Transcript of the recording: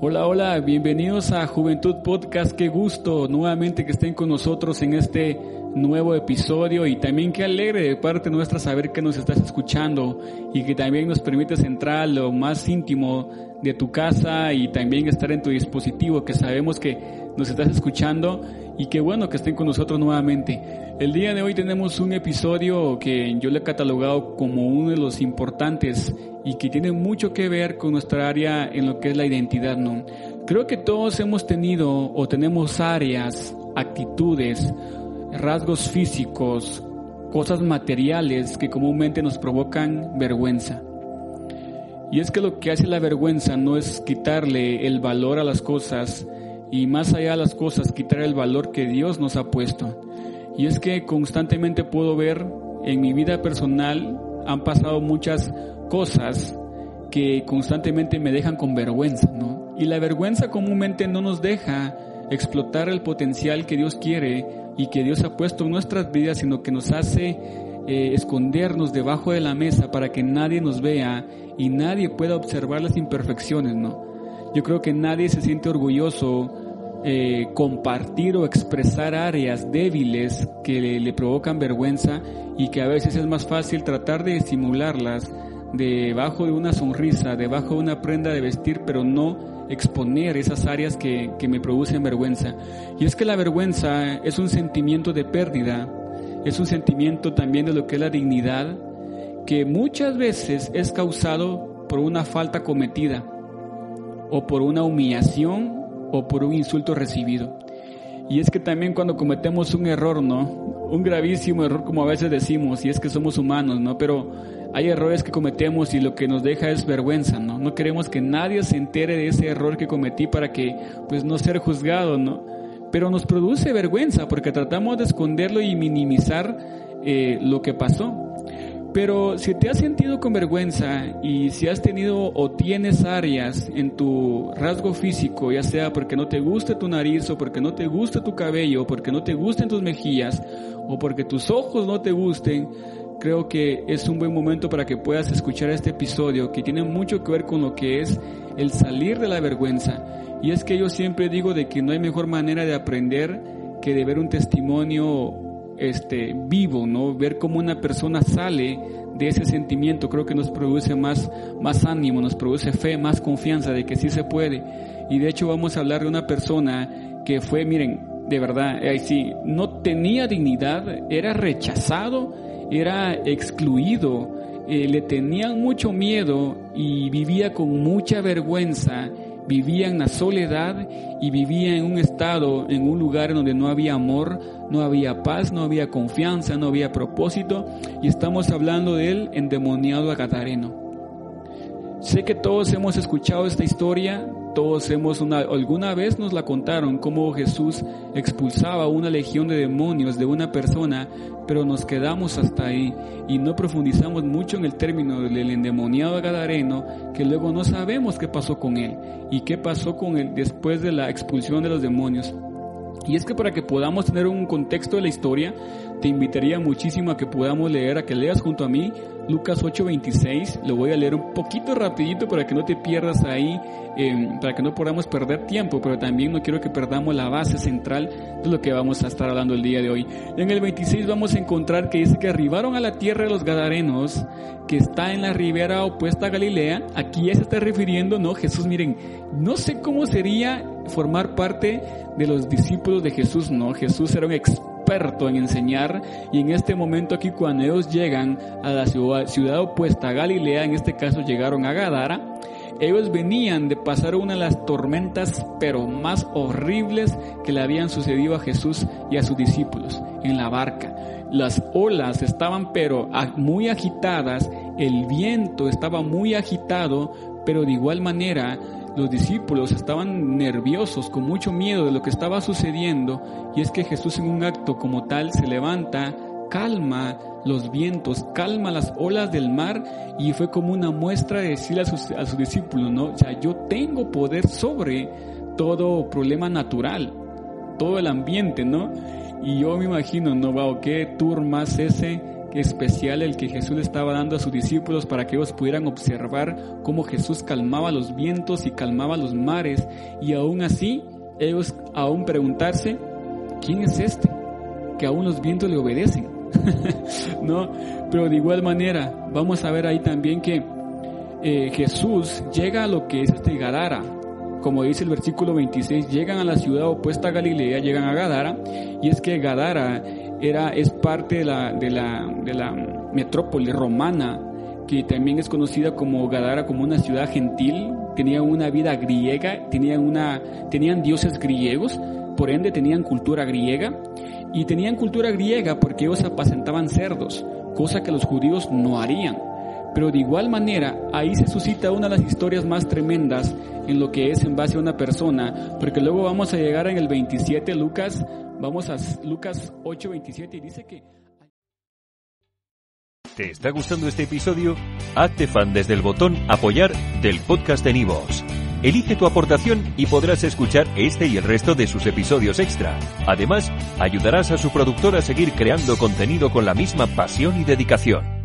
Hola, hola, bienvenidos a Juventud Podcast. Qué gusto nuevamente que estén con nosotros en este nuevo episodio y también qué alegre de parte nuestra saber que nos estás escuchando y que también nos permites entrar a lo más íntimo de tu casa y también estar en tu dispositivo que sabemos que nos estás escuchando y qué bueno que estén con nosotros nuevamente. El día de hoy tenemos un episodio que yo le he catalogado como uno de los importantes y que tiene mucho que ver con nuestra área en lo que es la identidad, ¿no? Creo que todos hemos tenido o tenemos áreas, actitudes, rasgos físicos, cosas materiales que comúnmente nos provocan vergüenza. Y es que lo que hace la vergüenza no es quitarle el valor a las cosas y más allá de las cosas quitar el valor que Dios nos ha puesto. Y es que constantemente puedo ver en mi vida personal han pasado muchas cosas que constantemente me dejan con vergüenza, ¿no? Y la vergüenza comúnmente no nos deja explotar el potencial que Dios quiere y que Dios ha puesto en nuestras vidas, sino que nos hace eh, escondernos debajo de la mesa para que nadie nos vea y nadie pueda observar las imperfecciones, ¿no? Yo creo que nadie se siente orgulloso eh, compartir o expresar áreas débiles que le, le, provocan vergüenza y que a veces es más fácil tratar de disimularlas debajo de una sonrisa, debajo de una prenda de vestir, pero no exponer esas áreas que, que me producen vergüenza. Y es que la vergüenza es un sentimiento de pérdida, es un sentimiento también de lo que es la dignidad, que muchas veces es causado por una falta cometida, o por una humillación, o por un insulto recibido. Y es que también cuando cometemos un error, ¿no? Un gravísimo error, como a veces decimos, y es que somos humanos, ¿no? Pero hay errores que cometemos y lo que nos deja es vergüenza, ¿no? No queremos que nadie se entere de ese error que cometí para que, pues, no ser juzgado, ¿no? Pero nos produce vergüenza porque tratamos de esconderlo y minimizar eh, lo que pasó. Pero si te has sentido con vergüenza y si has tenido o tienes áreas en tu rasgo físico, ya sea porque no te gusta tu nariz o porque no te gusta tu cabello, o porque no te gusten tus mejillas o porque tus ojos no te gusten, creo que es un buen momento para que puedas escuchar este episodio que tiene mucho que ver con lo que es el salir de la vergüenza. Y es que yo siempre digo de que no hay mejor manera de aprender que de ver un testimonio este vivo, ¿no? Ver cómo una persona sale de ese sentimiento, creo que nos produce más más ánimo, nos produce fe, más confianza de que sí se puede. Y de hecho vamos a hablar de una persona que fue, miren, de verdad, ahí sí, no tenía dignidad, era rechazado era excluido, eh, le tenían mucho miedo y vivía con mucha vergüenza, vivía en la soledad y vivía en un estado, en un lugar donde no había amor, no había paz, no había confianza, no había propósito y estamos hablando de él endemoniado a Gadareno. Sé que todos hemos escuchado esta historia, todos hemos una, alguna vez nos la contaron cómo Jesús expulsaba una legión de demonios de una persona, pero nos quedamos hasta ahí y no profundizamos mucho en el término del endemoniado gadareno, que luego no sabemos qué pasó con él y qué pasó con él después de la expulsión de los demonios. Y es que para que podamos tener un contexto de la historia, te invitaría muchísimo a que podamos leer, a que leas junto a mí Lucas 8:26. Lo voy a leer un poquito rapidito para que no te pierdas ahí, em, para que no podamos perder tiempo, pero también no quiero que perdamos la base central de lo que vamos a estar hablando el día de hoy. En el 26 vamos a encontrar que dice que arribaron a la tierra de los Gadarenos, que está en la ribera opuesta a Galilea. Aquí ya se está refiriendo, ¿no? Jesús, miren, no sé cómo sería formar parte de los discípulos de Jesús, no, Jesús era un experto en enseñar y en este momento aquí cuando ellos llegan a la ciudad, opuesta a Galilea, en este caso llegaron a Gadara, ellos venían de pasar una de las tormentas pero más horribles que le habían sucedido a Jesús y a sus discípulos en la barca. Las olas estaban pero muy agitadas el viento estaba muy agitado, pero de igual manera los discípulos estaban nerviosos, con mucho miedo de lo que estaba sucediendo, y es que Jesús en un acto como tal se levanta, calma los vientos, calma las olas del mar, y fue como una muestra de decirle a sus, discípulos, ¿no? O yo tengo poder sobre todo problema natural, todo el ambiente, ¿no? Y yo me imagino, ¿no? Wow, qué tour más ese especial el que Jesús le estaba dando a sus discípulos para que ellos pudieran observar cómo Jesús calmaba los vientos y calmaba los mares y aún así ellos aún preguntarse, ¿quién es este? Que aún los vientos le obedecen. no, pero de igual manera vamos a ver ahí también que eh, Jesús llega a lo que es este Gadara, como dice el versículo 26, llegan a la ciudad opuesta a Galilea, llegan a Gadara, y es que Gadara era, es parte de la, de la, de la metrópoli romana, que también es conocida como Gadara, como una ciudad gentil, tenían una vida griega, tenían, una, tenían dioses griegos, por ende tenían cultura griega, y tenían cultura griega porque ellos apacentaban cerdos, cosa que los judíos no harían. Pero de igual manera, ahí se suscita una de las historias más tremendas en lo que es en base a una persona, porque luego vamos a llegar en el 27, Lucas, vamos a Lucas 8, 27 y dice que... ¿Te está gustando este episodio? Hazte fan desde el botón apoyar del podcast de Nivos. Elige tu aportación y podrás escuchar este y el resto de sus episodios extra. Además, ayudarás a su productor a seguir creando contenido con la misma pasión y dedicación.